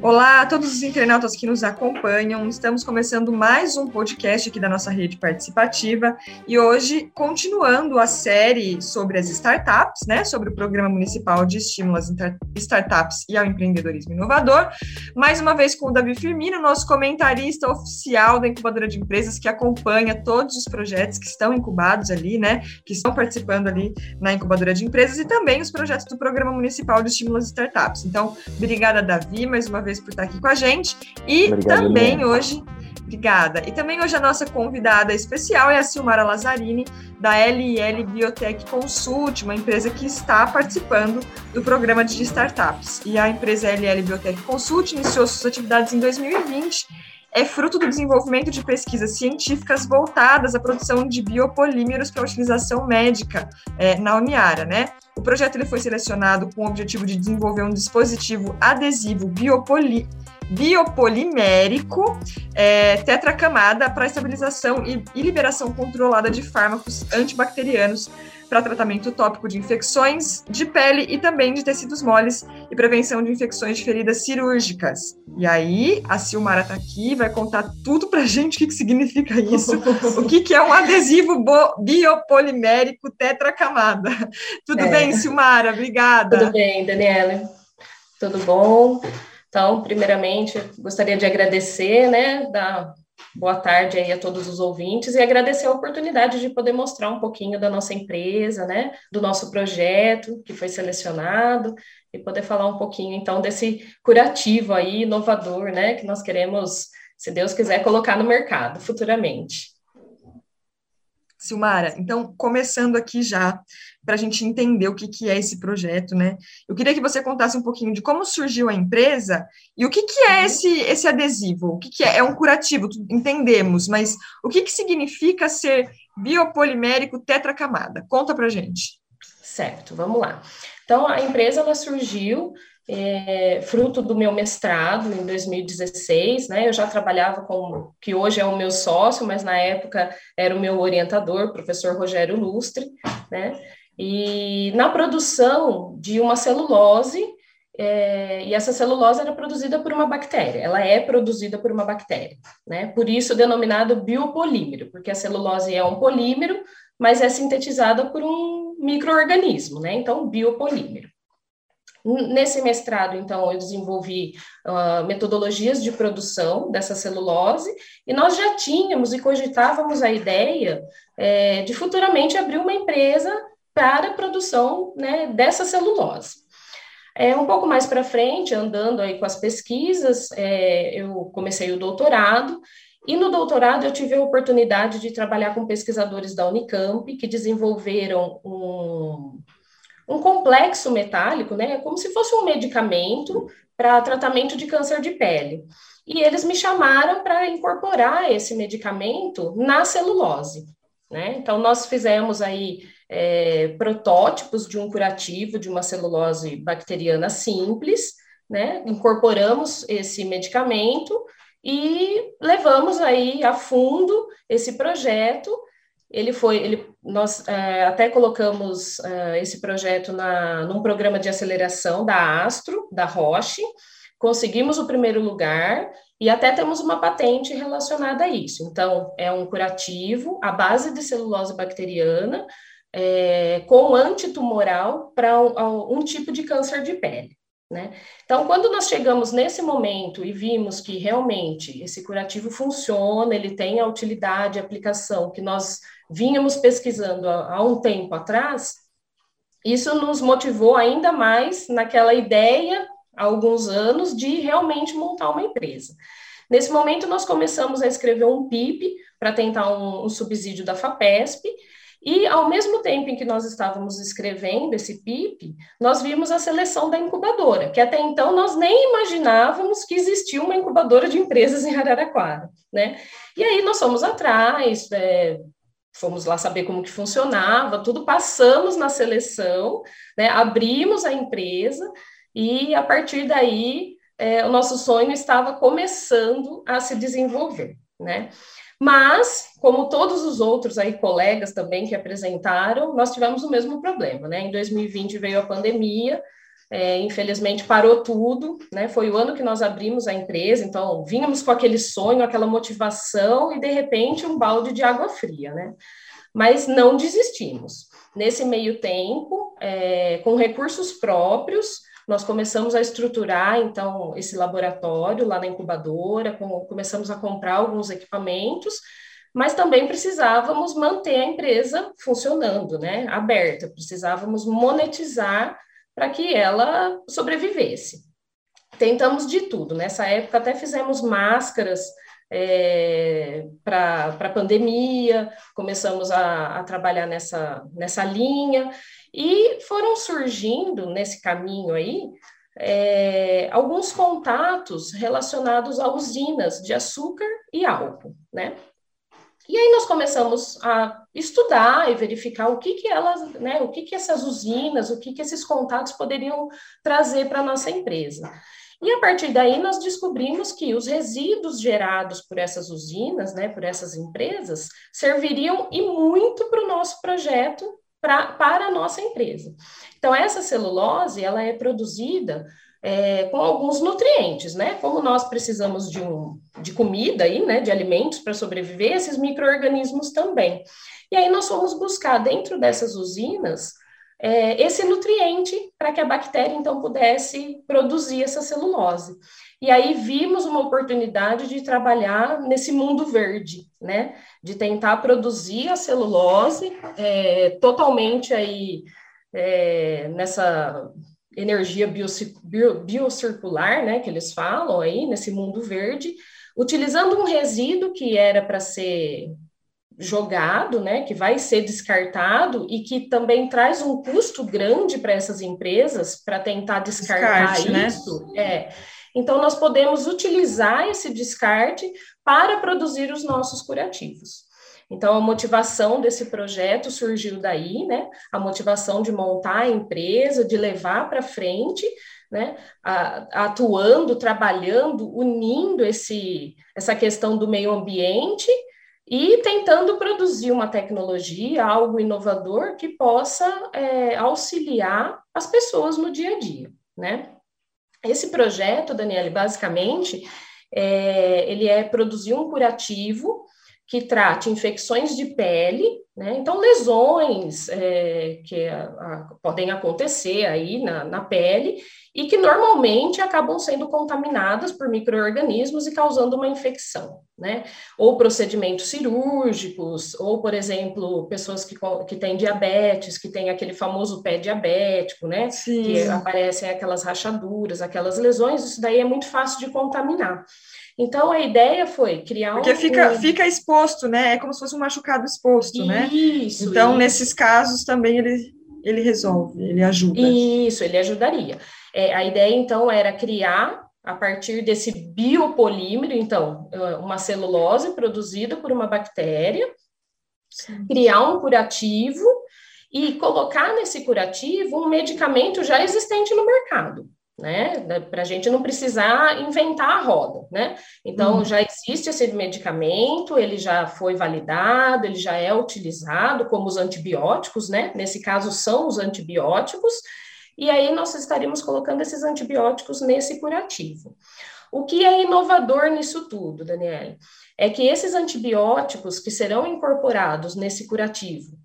Olá a todos os internautas que nos acompanham. Estamos começando mais um podcast aqui da nossa rede participativa e hoje continuando a série sobre as startups, né, sobre o Programa Municipal de Estímulo às Startups e ao Empreendedorismo Inovador. Mais uma vez com o Davi Firmino, nosso comentarista oficial da incubadora de empresas que acompanha todos os projetos que estão incubados ali, né, que estão participando ali na incubadora de empresas e também os projetos do Programa Municipal de Estímulo às Startups. Então, obrigada Davi mais uma vez por estar aqui com a gente. E Obrigado, também hoje, obrigada. E também hoje a nossa convidada especial é a Silmara Lazzarini, da LL Biotech Consult, uma empresa que está participando do programa de startups. E a empresa LL Biotech Consult iniciou suas atividades em 2020 é fruto do desenvolvimento de pesquisas científicas voltadas à produção de biopolímeros para utilização médica é, na Uniara, né? O projeto ele foi selecionado com o objetivo de desenvolver um dispositivo adesivo biopoli, biopolimérico é, tetracamada para estabilização e, e liberação controlada de fármacos antibacterianos para tratamento tópico de infecções de pele e também de tecidos moles e prevenção de infecções de feridas cirúrgicas. E aí, a Silmara está aqui, vai contar tudo para a gente o que, que significa isso, o que, que é um adesivo biopolimérico tetracamada. Tudo é. bem, Silmara? Obrigada. Tudo bem, Daniela. Tudo bom? Então, primeiramente, gostaria de agradecer, né, da boa tarde aí a todos os ouvintes e agradecer a oportunidade de poder mostrar um pouquinho da nossa empresa, né, do nosso projeto que foi selecionado e poder falar um pouquinho então desse curativo aí inovador, né, que nós queremos, se Deus quiser, colocar no mercado futuramente. Silmara, então, começando aqui já, para a gente entender o que, que é esse projeto, né? Eu queria que você contasse um pouquinho de como surgiu a empresa e o que, que é uhum. esse, esse adesivo, o que, que é? É um curativo, entendemos, mas o que, que significa ser biopolimérico tetracamada? Conta para gente. Certo, vamos lá. Então, a empresa ela surgiu é, fruto do meu mestrado em 2016, né? Eu já trabalhava com que hoje é o meu sócio, mas na época era o meu orientador, professor Rogério Lustre, né? E na produção de uma celulose, é, e essa celulose era produzida por uma bactéria, ela é produzida por uma bactéria, né? Por isso denominado biopolímero, porque a celulose é um polímero, mas é sintetizada por um microorganismo, né? Então, biopolímero. Nesse mestrado, então, eu desenvolvi uh, metodologias de produção dessa celulose e nós já tínhamos e cogitávamos a ideia é, de futuramente abrir uma empresa para a produção né, dessa celulose. É, um pouco mais para frente, andando aí com as pesquisas, é, eu comecei o doutorado e no doutorado eu tive a oportunidade de trabalhar com pesquisadores da Unicamp que desenvolveram um um complexo metálico, né, como se fosse um medicamento para tratamento de câncer de pele. E eles me chamaram para incorporar esse medicamento na celulose. Né? Então, nós fizemos aí é, protótipos de um curativo de uma celulose bacteriana simples, né? incorporamos esse medicamento e levamos aí a fundo esse projeto ele foi, ele, nós é, até colocamos é, esse projeto na, num programa de aceleração da Astro, da Roche, conseguimos o primeiro lugar e até temos uma patente relacionada a isso. Então, é um curativo à base de celulose bacteriana é, com antitumoral para um, um tipo de câncer de pele. Né? Então, quando nós chegamos nesse momento e vimos que realmente esse curativo funciona, ele tem a utilidade, a aplicação que nós vínhamos pesquisando há, um tempo atrás, isso nos motivou ainda mais naquela ideia, há alguns anos, de realmente montar uma empresa. Nesse momento, nós começamos a escrever um PIP para tentar um, um subsídio da FAPESP, e, ao mesmo tempo em que nós estávamos escrevendo esse PIP, nós vimos a seleção da incubadora, que até então nós nem imaginávamos que existia uma incubadora de empresas em Araraquara, né? E aí nós fomos atrás, é, fomos lá saber como que funcionava, tudo passamos na seleção, né, abrimos a empresa e a partir daí é, o nosso sonho estava começando a se desenvolver, né? Mas, como todos os outros aí colegas também que apresentaram, nós tivemos o mesmo problema, né? Em 2020 veio a pandemia, é, infelizmente parou tudo, né? Foi o ano que nós abrimos a empresa, então vínhamos com aquele sonho, aquela motivação e de repente um balde de água fria, né? Mas não desistimos. Nesse meio tempo, é, com recursos próprios, nós começamos a estruturar então esse laboratório lá na incubadora, com, começamos a comprar alguns equipamentos mas também precisávamos manter a empresa funcionando, né, aberta, precisávamos monetizar para que ela sobrevivesse. Tentamos de tudo, nessa época até fizemos máscaras é, para a pandemia, começamos a, a trabalhar nessa, nessa linha, e foram surgindo nesse caminho aí é, alguns contatos relacionados a usinas de açúcar e álcool, né? E aí nós começamos a estudar e verificar o que que elas, né, o que que essas usinas, o que que esses contatos poderiam trazer para a nossa empresa. E a partir daí nós descobrimos que os resíduos gerados por essas usinas, né, por essas empresas, serviriam e muito para o nosso projeto, pra, para a nossa empresa. Então essa celulose, ela é produzida é, com alguns nutrientes, né? Como nós precisamos de, um, de comida aí, né? De alimentos para sobreviver, esses micro-organismos também. E aí nós fomos buscar dentro dessas usinas é, esse nutriente para que a bactéria então pudesse produzir essa celulose. E aí vimos uma oportunidade de trabalhar nesse mundo verde, né? De tentar produzir a celulose é, totalmente aí é, nessa energia biocircular, né, que eles falam aí, nesse mundo verde, utilizando um resíduo que era para ser jogado, né, que vai ser descartado e que também traz um custo grande para essas empresas para tentar descartar descarte, né? isso. Né? É. Então, nós podemos utilizar esse descarte para produzir os nossos curativos. Então, a motivação desse projeto surgiu daí, né? A motivação de montar a empresa, de levar para frente, né? A, atuando, trabalhando, unindo esse, essa questão do meio ambiente e tentando produzir uma tecnologia, algo inovador que possa é, auxiliar as pessoas no dia a dia, né? Esse projeto, Daniele, basicamente, é, ele é produzir um curativo que trate infecções de pele, né? Então, lesões é, que a, a, podem acontecer aí na, na, pele e que normalmente acabam sendo contaminadas por micro-organismos e causando uma infecção, né? Ou procedimentos cirúrgicos, ou, por exemplo, pessoas que, que têm diabetes, que têm aquele famoso pé diabético, né? Sim. Que aparecem aquelas rachaduras, aquelas lesões, isso daí é muito fácil de contaminar. Então a ideia foi criar Porque um. Porque fica, fica exposto, né? É como se fosse um machucado exposto, isso, né? Isso. Então, nesses casos também ele, ele resolve, ele ajuda. Isso, ele ajudaria. É, a ideia, então, era criar, a partir desse biopolímero, então, uma celulose produzida por uma bactéria, Sim. criar um curativo e colocar nesse curativo um medicamento já existente no mercado né? Para a gente não precisar inventar a roda, né? Então, hum. já existe esse medicamento, ele já foi validado, ele já é utilizado como os antibióticos, né? Nesse caso, são os antibióticos, e aí nós estaríamos colocando esses antibióticos nesse curativo. O que é inovador nisso tudo, Daniele? É que esses antibióticos que serão incorporados nesse curativo,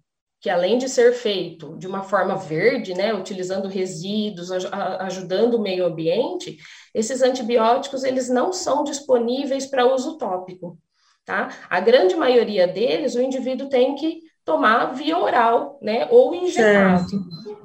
que além de ser feito de uma forma verde, né, utilizando resíduos, ajudando o meio ambiente, esses antibióticos eles não são disponíveis para uso tópico, tá? A grande maioria deles o indivíduo tem que tomar via oral, né, ou injetado.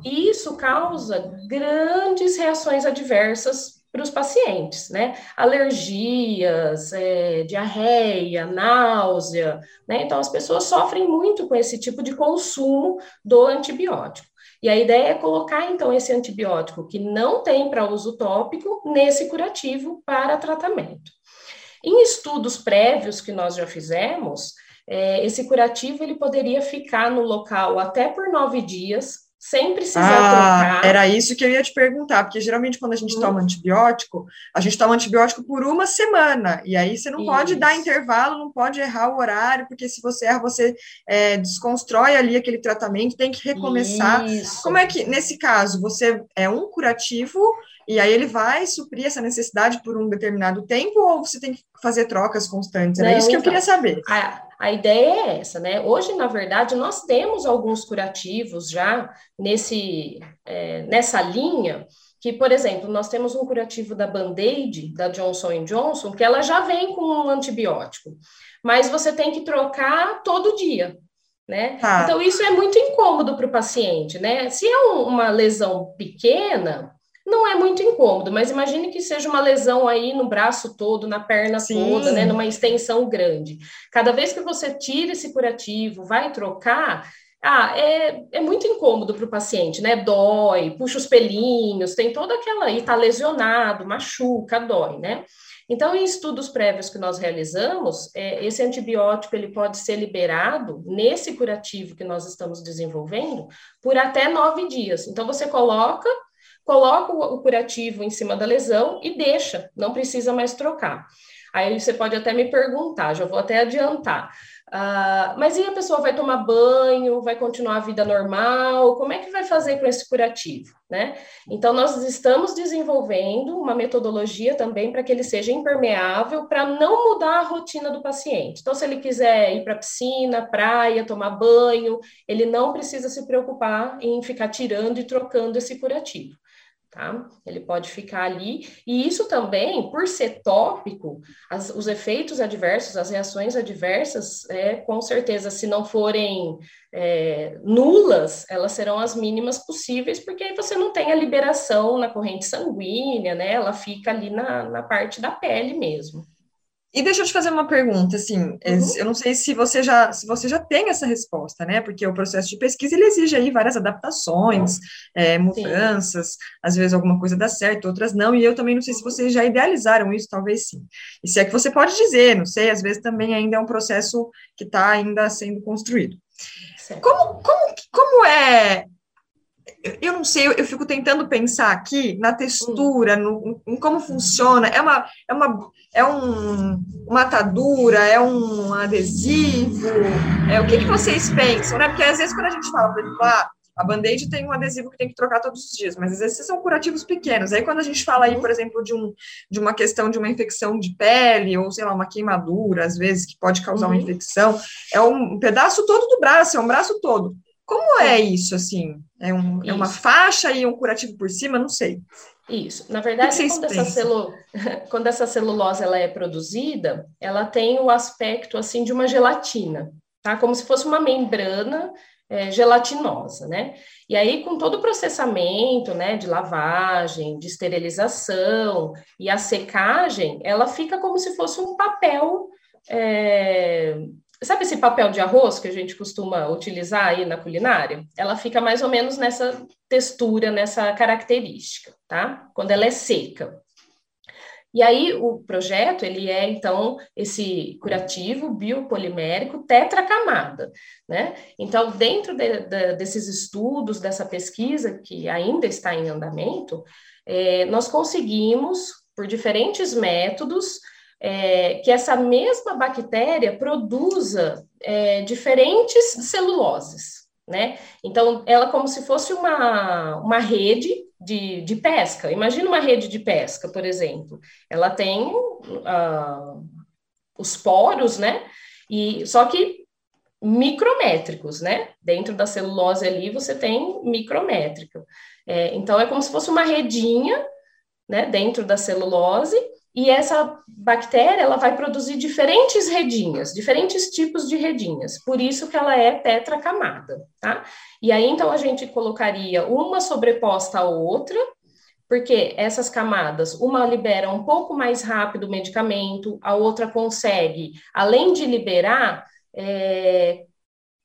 E isso causa grandes reações adversas para os pacientes, né? Alergias, é, diarreia, náusea, né? Então, as pessoas sofrem muito com esse tipo de consumo do antibiótico. E a ideia é colocar, então, esse antibiótico que não tem para uso tópico nesse curativo para tratamento. Em estudos prévios que nós já fizemos, é, esse curativo ele poderia ficar no local até por nove dias, sem precisar ah, trocar. Era isso que eu ia te perguntar, porque geralmente quando a gente uhum. toma antibiótico, a gente toma antibiótico por uma semana, e aí você não isso. pode dar intervalo, não pode errar o horário, porque se você erra, você é, desconstrói ali aquele tratamento, tem que recomeçar. Isso. Como é que, nesse caso, você é um curativo, e aí ele vai suprir essa necessidade por um determinado tempo, ou você tem que fazer trocas constantes? Era não, isso que eu queria então, saber. A, a ideia é essa, né? Hoje, na verdade, nós temos alguns curativos já nesse, é, nessa linha, que, por exemplo, nós temos um curativo da Band-Aid, da Johnson Johnson, que ela já vem com um antibiótico, mas você tem que trocar todo dia, né? Ah. Então, isso é muito incômodo para o paciente, né? Se é um, uma lesão pequena, não é muito incômodo, mas imagine que seja uma lesão aí no braço todo, na perna Sim. toda, né, numa extensão grande. Cada vez que você tira esse curativo, vai trocar, ah, é, é muito incômodo para o paciente, né? Dói, puxa os pelinhos, tem toda aquela aí, tá lesionado, machuca, dói, né? Então, em estudos prévios que nós realizamos, é, esse antibiótico ele pode ser liberado nesse curativo que nós estamos desenvolvendo por até nove dias. Então, você coloca coloca o curativo em cima da lesão e deixa, não precisa mais trocar. Aí você pode até me perguntar, já vou até adiantar. Uh, mas e a pessoa vai tomar banho, vai continuar a vida normal? Como é que vai fazer com esse curativo, né? Então, nós estamos desenvolvendo uma metodologia também para que ele seja impermeável, para não mudar a rotina do paciente. Então, se ele quiser ir para a piscina, praia, tomar banho, ele não precisa se preocupar em ficar tirando e trocando esse curativo tá? Ele pode ficar ali, e isso também, por ser tópico, as, os efeitos adversos, as reações adversas, é, com certeza, se não forem é, nulas, elas serão as mínimas possíveis, porque aí você não tem a liberação na corrente sanguínea, né? Ela fica ali na, na parte da pele mesmo. E deixa eu te fazer uma pergunta, assim, uhum. eu não sei se você já se você já tem essa resposta, né? Porque o processo de pesquisa ele exige aí várias adaptações, é, mudanças, sim. às vezes alguma coisa dá certo, outras não, e eu também não sei se vocês já idealizaram isso, talvez sim. E se é que você pode dizer, não sei, às vezes também ainda é um processo que está ainda sendo construído. Como, como, como é eu não sei, eu, eu, fico tentando pensar aqui na textura, no, em como funciona. É uma, é uma, é um, uma atadura, é um adesivo. É o que, que vocês pensam, né? Porque às vezes quando a gente fala, por exemplo, ah, a band-aid tem um adesivo que tem que trocar todos os dias, mas às vezes são curativos pequenos. Aí quando a gente fala aí, por exemplo, de, um, de uma questão de uma infecção de pele, ou sei lá, uma queimadura, às vezes, que pode causar uma uhum. infecção, é um pedaço todo do braço, é um braço todo. Como é isso, assim? É, um, é uma faixa e um curativo por cima? Não sei. Isso. Na verdade, quando essa, celu... quando essa, celulose ela é produzida, ela tem o aspecto assim de uma gelatina, tá? Como se fosse uma membrana é, gelatinosa, né? E aí, com todo o processamento, né, de lavagem, de esterilização e a secagem, ela fica como se fosse um papel é, Sabe esse papel de arroz que a gente costuma utilizar aí na culinária? Ela fica mais ou menos nessa textura, nessa característica, tá? Quando ela é seca. E aí o projeto, ele é então esse curativo biopolimérico tetracamada, né? Então, dentro de, de, desses estudos, dessa pesquisa que ainda está em andamento, é, nós conseguimos, por diferentes métodos, é, que essa mesma bactéria produza é, diferentes celuloses, né? Então, ela como se fosse uma, uma rede de, de pesca. Imagina uma rede de pesca, por exemplo. Ela tem uh, os poros, né? E, só que micrométricos, né? Dentro da celulose ali você tem micrométrico. É, então, é como se fosse uma redinha, né? Dentro da celulose, e essa bactéria ela vai produzir diferentes redinhas, diferentes tipos de redinhas, por isso que ela é tetracamada, tá? E aí então a gente colocaria uma sobreposta à outra, porque essas camadas, uma libera um pouco mais rápido o medicamento, a outra consegue, além de liberar, é,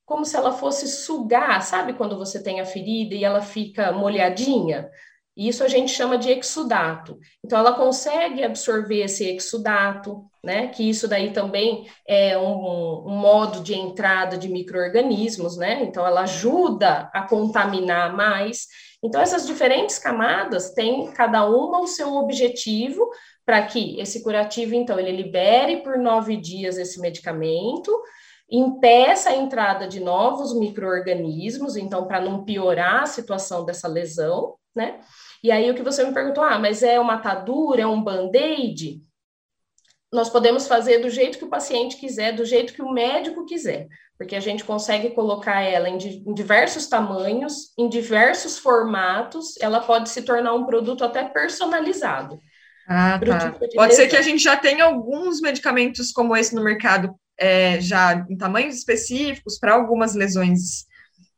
como se ela fosse sugar, sabe quando você tem a ferida e ela fica molhadinha? Isso a gente chama de exudato. Então, ela consegue absorver esse exudato, né? Que isso daí também é um, um modo de entrada de micro-organismos, né? Então, ela ajuda a contaminar mais. Então, essas diferentes camadas têm cada uma o seu objetivo para que esse curativo, então, ele libere por nove dias esse medicamento, impeça a entrada de novos micro-organismos, então, para não piorar a situação dessa lesão, né? E aí o que você me perguntou, ah, mas é uma atadura, é um band-aid? Nós podemos fazer do jeito que o paciente quiser, do jeito que o médico quiser, porque a gente consegue colocar ela em, em diversos tamanhos, em diversos formatos, ela pode se tornar um produto até personalizado. Ah, tá. Tipo pode ser que a gente já tenha alguns medicamentos como esse no mercado, é, já em tamanhos específicos para algumas lesões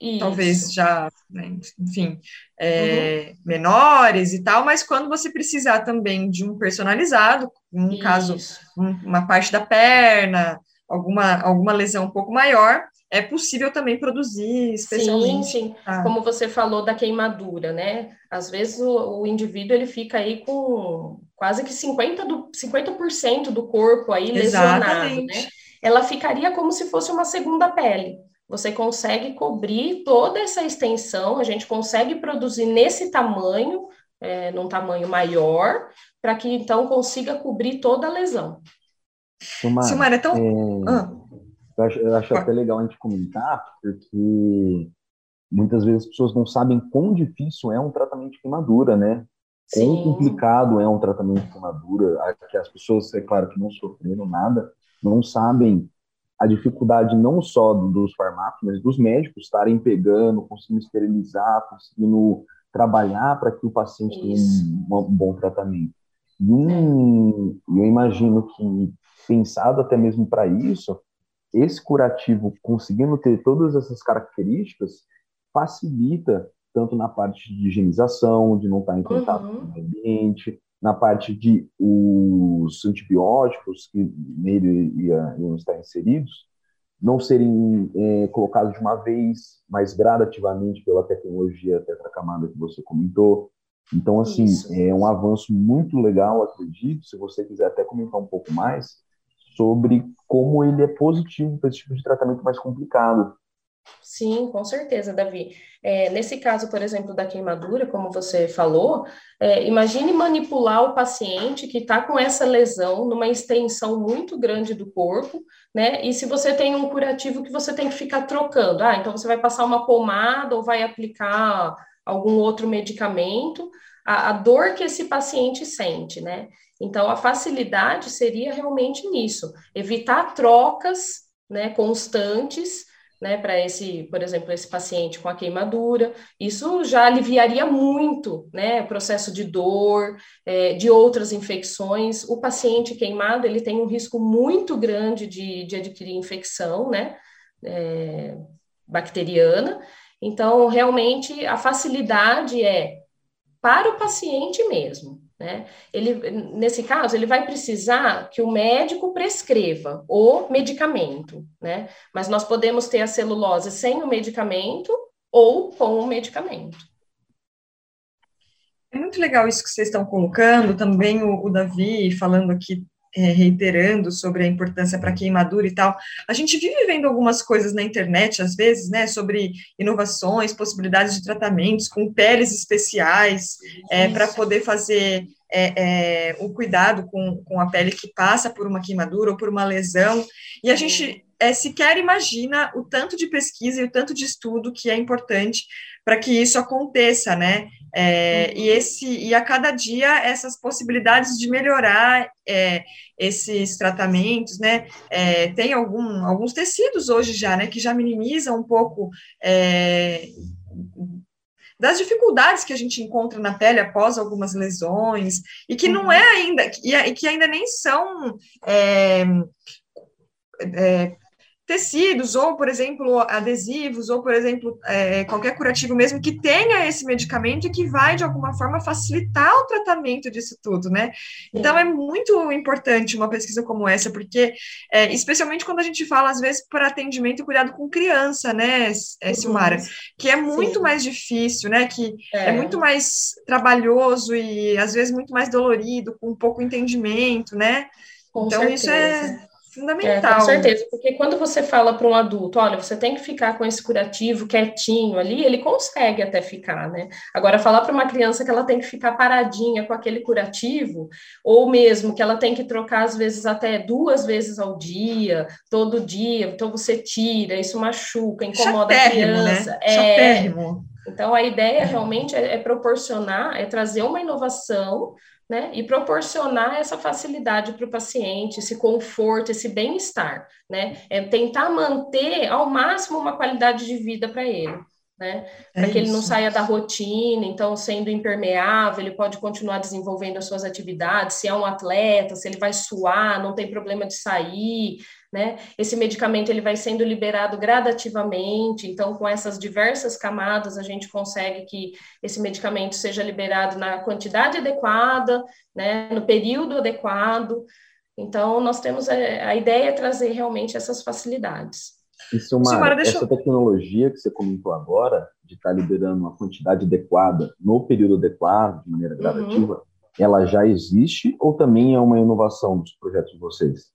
isso. talvez já, né, enfim, é, uhum. menores e tal, mas quando você precisar também de um personalizado, um Isso. caso, um, uma parte da perna, alguma, alguma lesão um pouco maior, é possível também produzir especialmente. Sim, sim. Ah. Como você falou da queimadura, né? Às vezes o, o, indivíduo ele fica aí com quase que 50%, do, 50 do corpo aí lesionado, né? Ela ficaria como se fosse uma segunda pele você consegue cobrir toda essa extensão, a gente consegue produzir nesse tamanho, é, num tamanho maior, para que então consiga cobrir toda a lesão. Silmar, Silmar então... É, ah. Eu acho, eu acho até legal a gente comentar, porque muitas vezes as pessoas não sabem quão difícil é um tratamento de queimadura, né? Sim. Quão complicado é um tratamento de queimadura, que as pessoas, é claro que não sofreram nada, não sabem a dificuldade não só dos farmácios, mas dos médicos estarem pegando, conseguindo esterilizar, conseguindo trabalhar para que o paciente tenha um, um, bom tratamento. E um, eu imagino que, pensado até mesmo para isso, esse curativo, conseguindo ter todas essas características, facilita tanto na parte de higienização, de não estar em contato uhum. com o ambiente, na parte de os antibióticos que nele iam estar inseridos não serem é, colocados de uma vez, mas gradativamente pela tecnologia tetracamada que você comentou. Então, assim, Isso. é um avanço muito legal, acredito. Se você quiser até comentar um pouco mais sobre como ele é positivo para esse tipo de tratamento mais complicado. Sim, com certeza, Davi. É, nesse caso, por exemplo, da queimadura, como você falou, é, imagine manipular o paciente que está com essa lesão numa extensão muito grande do corpo, né? E se você tem um curativo que você tem que ficar trocando, ah, então você vai passar uma pomada ou vai aplicar algum outro medicamento, a, a dor que esse paciente sente, né? Então, a facilidade seria realmente nisso, evitar trocas né, constantes né, para esse, por exemplo, esse paciente com a queimadura, isso já aliviaria muito, né, o processo de dor, é, de outras infecções. O paciente queimado, ele tem um risco muito grande de, de adquirir infecção, né, é, bacteriana. Então, realmente, a facilidade é para o paciente mesmo, né? Ele, nesse caso, ele vai precisar que o médico prescreva o medicamento, né? Mas nós podemos ter a celulose sem o medicamento ou com o medicamento. É muito legal isso que vocês estão colocando, também o, o Davi falando aqui é, reiterando sobre a importância para queimadura e tal. A gente vive vendo algumas coisas na internet, às vezes, né, sobre inovações, possibilidades de tratamentos com peles especiais é, para poder fazer é, é, o cuidado com, com a pele que passa por uma queimadura ou por uma lesão. E a gente é, sequer imagina o tanto de pesquisa e o tanto de estudo que é importante para que isso aconteça, né? É, e uhum. esse e a cada dia essas possibilidades de melhorar é, esses tratamentos, né? É, tem algum, alguns tecidos hoje já, né? Que já minimizam um pouco é, das dificuldades que a gente encontra na pele após algumas lesões e que não uhum. é ainda e, que ainda nem são é, é, tecidos, ou, por exemplo, adesivos, ou, por exemplo, é, qualquer curativo mesmo que tenha esse medicamento e que vai, de alguma forma, facilitar o tratamento disso tudo, né? Então, é muito importante uma pesquisa como essa, porque, é, especialmente quando a gente fala, às vezes, para atendimento e cuidado com criança, né, é, Silmara? Que é muito Sim. mais difícil, né? Que é. é muito mais trabalhoso e, às vezes, muito mais dolorido, com pouco entendimento, né? Com então, certeza. isso é Fundamental. É, com certeza, porque quando você fala para um adulto, olha, você tem que ficar com esse curativo quietinho ali, ele consegue até ficar, né? Agora, falar para uma criança que ela tem que ficar paradinha com aquele curativo, ou mesmo que ela tem que trocar, às vezes, até duas vezes ao dia, todo dia, então você tira, isso machuca, incomoda Chatérrimo, a né? criança. Né? É, então, a ideia realmente é, é proporcionar, é trazer uma inovação né? E proporcionar essa facilidade para o paciente, esse conforto, esse bem-estar, né? É tentar manter ao máximo uma qualidade de vida para ele. Né? É para que ele não saia da rotina, então, sendo impermeável, ele pode continuar desenvolvendo as suas atividades. Se é um atleta, se ele vai suar, não tem problema de sair, né? Esse medicamento ele vai sendo liberado gradativamente, então com essas diversas camadas a gente consegue que esse medicamento seja liberado na quantidade adequada, né? No período adequado. Então nós temos a, a ideia é trazer realmente essas facilidades. Isso é uma, essa tecnologia que você comentou agora, de estar tá liberando uma quantidade adequada no período adequado, de maneira uhum. gradativa, uhum. ela já existe ou também é uma inovação dos projetos de vocês?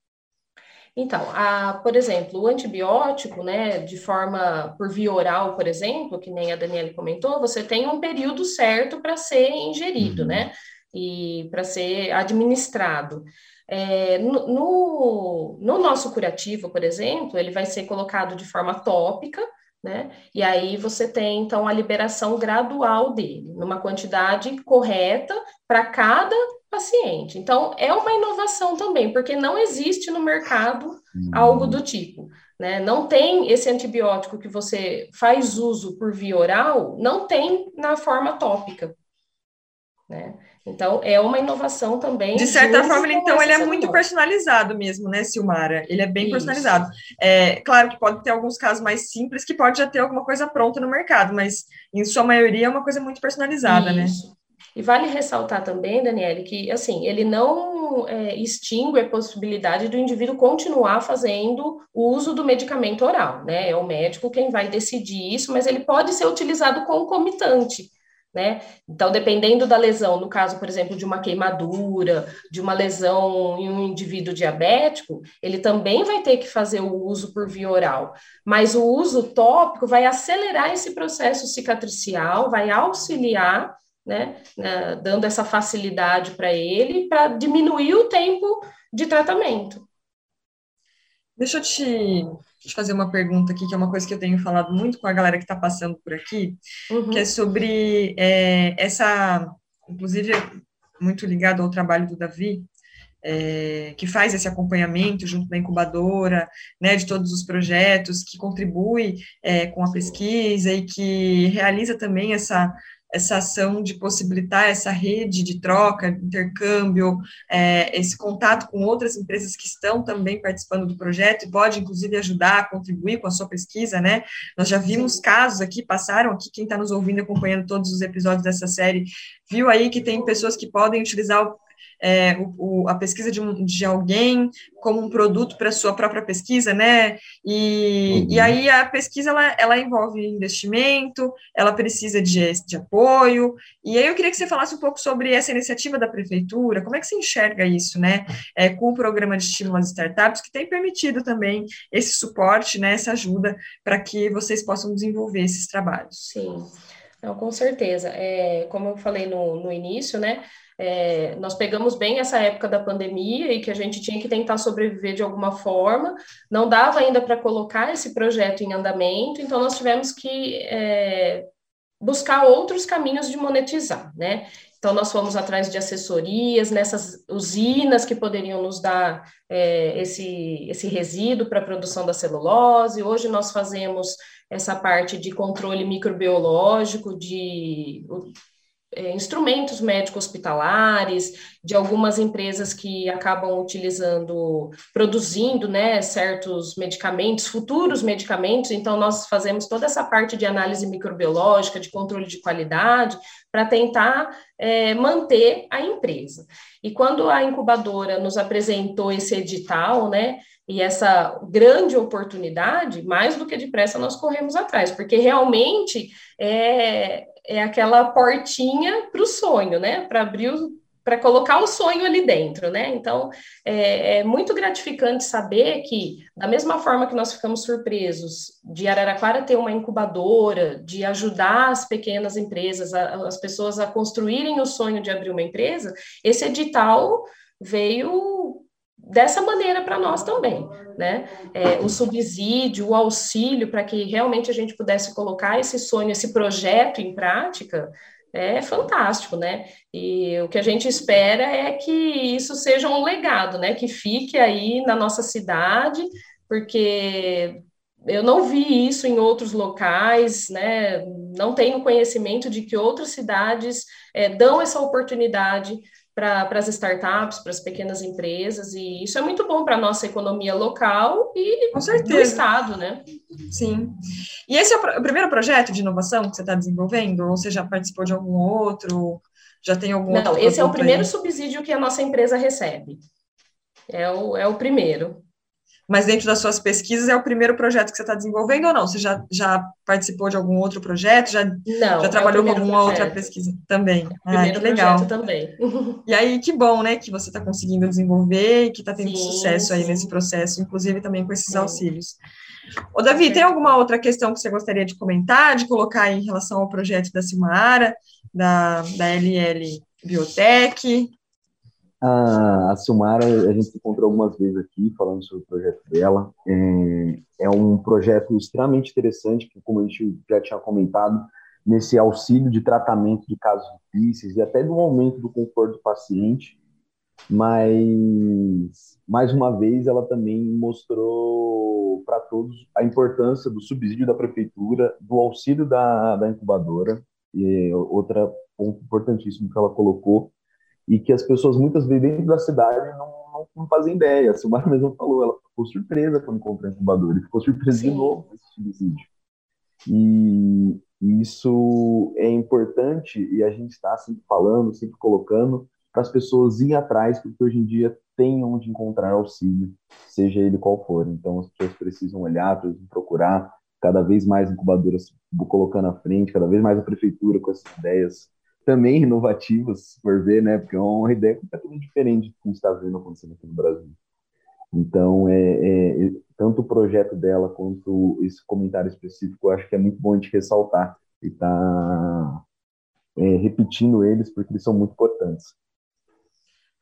Então, a, por exemplo, o antibiótico, né, de forma por via oral, por exemplo, que nem a Daniela comentou, você tem um período certo para ser ingerido, uhum. né, e para ser administrado. É, no, no, no nosso curativo, por exemplo, ele vai ser colocado de forma tópica, né? E aí você tem então a liberação gradual dele, numa quantidade correta para cada paciente. Então, é uma inovação também, porque não existe no mercado algo do tipo. Né? Não tem esse antibiótico que você faz uso por via oral, não tem na forma tópica. Né? Então, é uma inovação também. De certa forma, então, ele é muito personalizado mesmo, né, Silmara? Ele é bem Isso. personalizado. É, claro que pode ter alguns casos mais simples que pode já ter alguma coisa pronta no mercado, mas em sua maioria é uma coisa muito personalizada, né? Isso. né? E vale ressaltar também, Daniele, que assim ele não é, extingue a possibilidade do indivíduo continuar fazendo o uso do medicamento oral, né? É o médico quem vai decidir isso, mas ele pode ser utilizado concomitante. Né? Então, dependendo da lesão, no caso, por exemplo, de uma queimadura, de uma lesão em um indivíduo diabético, ele também vai ter que fazer o uso por via oral. Mas o uso tópico vai acelerar esse processo cicatricial, vai auxiliar né, né, dando essa facilidade para ele, para diminuir o tempo de tratamento. Deixa eu te, fazer uma pergunta aqui, que é uma coisa que eu tenho falado muito com a galera que está passando por aqui, uhum. que é sobre é, essa, inclusive, muito ligado ao trabalho do Davi, é, que faz esse acompanhamento junto da incubadora, né, de todos os projetos, que contribui é, com a pesquisa e que realiza também essa essa ação de possibilitar essa rede de troca, intercâmbio, é, esse contato com outras empresas que estão também participando do projeto e pode, inclusive, ajudar, contribuir com a sua pesquisa, né? Nós já vimos casos aqui, passaram aqui, quem está nos ouvindo, acompanhando todos os episódios dessa série, viu aí que tem pessoas que podem utilizar o é, o, a pesquisa de, um, de alguém como um produto para a sua própria pesquisa, né? E, uhum. e aí a pesquisa ela, ela envolve investimento, ela precisa de, de apoio. E aí eu queria que você falasse um pouco sobre essa iniciativa da prefeitura, como é que você enxerga isso, né? É, com o programa de estímulo às startups, que tem permitido também esse suporte, né, essa ajuda para que vocês possam desenvolver esses trabalhos. Sim. Não, com certeza. É, como eu falei no, no início, né? É, nós pegamos bem essa época da pandemia e que a gente tinha que tentar sobreviver de alguma forma, não dava ainda para colocar esse projeto em andamento, então nós tivemos que é, buscar outros caminhos de monetizar, né? Então, nós fomos atrás de assessorias nessas usinas que poderiam nos dar é, esse, esse resíduo para a produção da celulose. Hoje, nós fazemos essa parte de controle microbiológico, de é, instrumentos médico-hospitalares, de algumas empresas que acabam utilizando, produzindo, né, certos medicamentos, futuros medicamentos, então nós fazemos toda essa parte de análise microbiológica, de controle de qualidade, para tentar é, manter a empresa. E quando a incubadora nos apresentou esse edital, né, e essa grande oportunidade, mais do que depressa nós corremos atrás, porque realmente é, é aquela portinha para o sonho, né? Para abrir para colocar o sonho ali dentro, né? Então, é, é, muito gratificante saber que, da mesma forma que nós ficamos surpresos de Araraquara ter uma incubadora, de ajudar as pequenas empresas, a, as pessoas a construírem o sonho de abrir uma empresa, esse edital veio dessa maneira para nós também, né? É, o subsídio, o auxílio para que realmente a gente pudesse colocar esse sonho, esse projeto em prática, é fantástico, né? E o que a gente espera é que isso seja um legado, né? Que fique aí na nossa cidade, porque eu não vi isso em outros locais, né? Não tenho conhecimento de que outras cidades é, dão essa oportunidade para as startups, para as pequenas empresas, e isso é muito bom para a nossa economia local e do Estado, né? Sim. E esse é o, primeiro projeto de inovação que você está desenvolvendo? Ou você já participou de algum outro? Já tem algum? Não, esse é o primeiro aí? subsídio que a nossa empresa recebe. É o, é o primeiro mas dentro das suas pesquisas é o primeiro projeto que você está desenvolvendo ou não? Você já, já participou de algum outro projeto? Já, não, já trabalhou é com alguma projeto. outra pesquisa também? Ah, que legal. também. E aí, que bom, né, que você está conseguindo desenvolver e que está tendo sim, sucesso aí sim. nesse processo, inclusive também com esses sim. auxílios. Ô, Davi, tem alguma outra questão que você gostaria de comentar, de colocar em relação ao projeto da Silmara, da, da LL Biotech? A, a Silmara, a gente encontrou algumas vezes aqui falando sobre o projeto dela. É, é um projeto extremamente interessante, que, como a gente já tinha comentado, nesse auxílio de tratamento de casos difíceis e até do aumento do conforto do paciente, mas mais uma vez ela também mostrou para todos a importância do subsídio da prefeitura, do auxílio da, da incubadora, e outra ponto importantíssimo que ela colocou e que as pessoas muitas vezes dentro da cidade não, não, não fazem ideia. A Silmar mesmo falou, ela ficou surpresa quando encontrou a incubadora ficou surpresa Sim. de novo com esse suicídio. E isso é importante e a gente está sempre falando, sempre colocando para as pessoas irem atrás, porque hoje em dia tem onde encontrar auxílio, seja ele qual for. Então as pessoas precisam olhar, precisam procurar cada vez mais incubadoras colocando à frente, cada vez mais a prefeitura com essas ideias também inovativas, por ver, né? Porque é uma ideia completamente diferente do que está vendo acontecendo aqui no Brasil. Então, é, é, é, tanto o projeto dela quanto esse comentário específico, eu acho que é muito bom a gente ressaltar e estar tá, é, repetindo eles, porque eles são muito importantes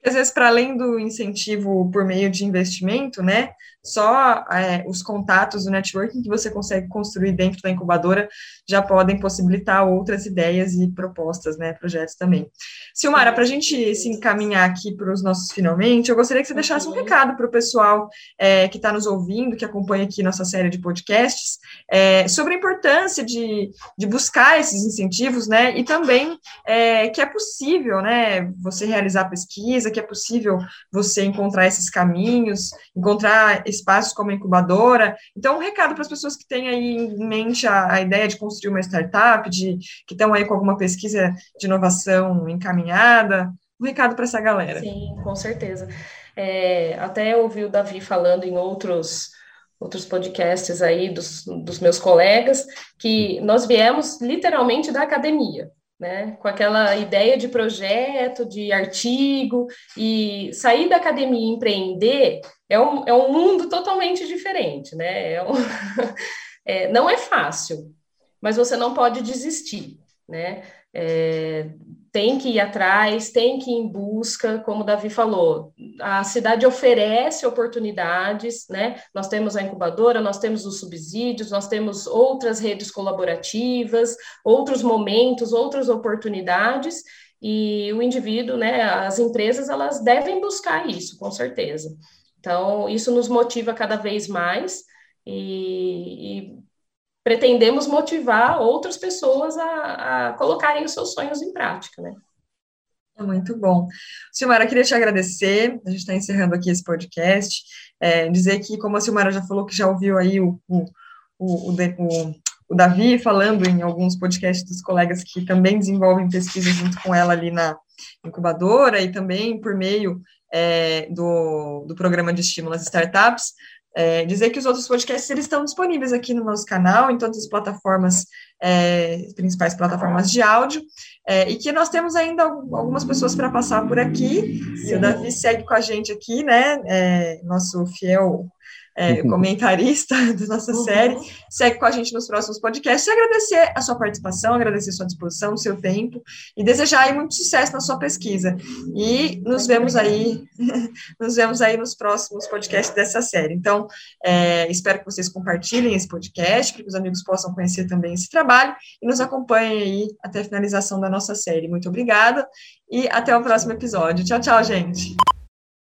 às vezes, para além do incentivo por meio de investimento, né, só é, os contatos, o networking que você consegue construir dentro da incubadora já podem possibilitar outras ideias e propostas, né, projetos também. Silmara, para a gente se encaminhar aqui para os nossos finalmente, eu gostaria que você deixasse um recado para o pessoal é, que está nos ouvindo, que acompanha aqui nossa série de podcasts, é, sobre a importância de, de buscar esses incentivos, né, e também é, que é possível, né, você realizar pesquisa, que é possível você encontrar esses caminhos, encontrar espaços como a incubadora. Então, um recado para as pessoas que têm aí em mente a, a ideia de construir uma startup, de que estão aí com alguma pesquisa de inovação encaminhada. Um recado para essa galera. Sim, com certeza. É, até ouvi o Davi falando em outros outros podcasts aí dos, dos meus colegas, que nós viemos literalmente da academia né? Com aquela ideia de projeto, de artigo, e sair da academia e empreender é um, é um mundo totalmente diferente, né? É um, é, não é fácil, mas você não pode desistir, né? É, tem que ir atrás, tem que ir em busca, como o Davi falou, a cidade oferece oportunidades, né? Nós temos a incubadora, nós temos os subsídios, nós temos outras redes colaborativas, outros momentos, outras oportunidades, e o indivíduo, né, as empresas, elas devem buscar isso, com certeza. Então, isso nos motiva cada vez mais, e, e pretendemos motivar outras pessoas a, a colocarem os seus sonhos em prática, né? É muito bom. Silmara, queria te agradecer. A gente está encerrando aqui esse podcast. É, dizer que, como a Silmara já falou, que já ouviu aí o, o, o, o, o Davi falando em alguns podcasts dos colegas que também desenvolvem pesquisa junto com ela ali na incubadora e também por meio é, do, do programa de estímulo às startups. É, dizer que os outros podcasts eles estão disponíveis aqui no nosso canal, em todas as plataformas, é, principais plataformas de áudio, é, e que nós temos ainda algumas pessoas para passar por aqui. Se o Davi segue com a gente aqui, né, é, nosso fiel é, comentarista da nossa uhum. série. Segue com a gente nos próximos podcasts e agradecer a sua participação, agradecer a sua disposição, o seu tempo e desejar aí muito sucesso na sua pesquisa. E nos vemos aí, nos vemos aí nos próximos podcasts dessa série. Então, é, espero que vocês compartilhem esse podcast, para que os amigos possam conhecer também esse trabalho e nos acompanhem aí até a finalização da nossa série. Muito obrigada e até o próximo episódio. Tchau, tchau, gente.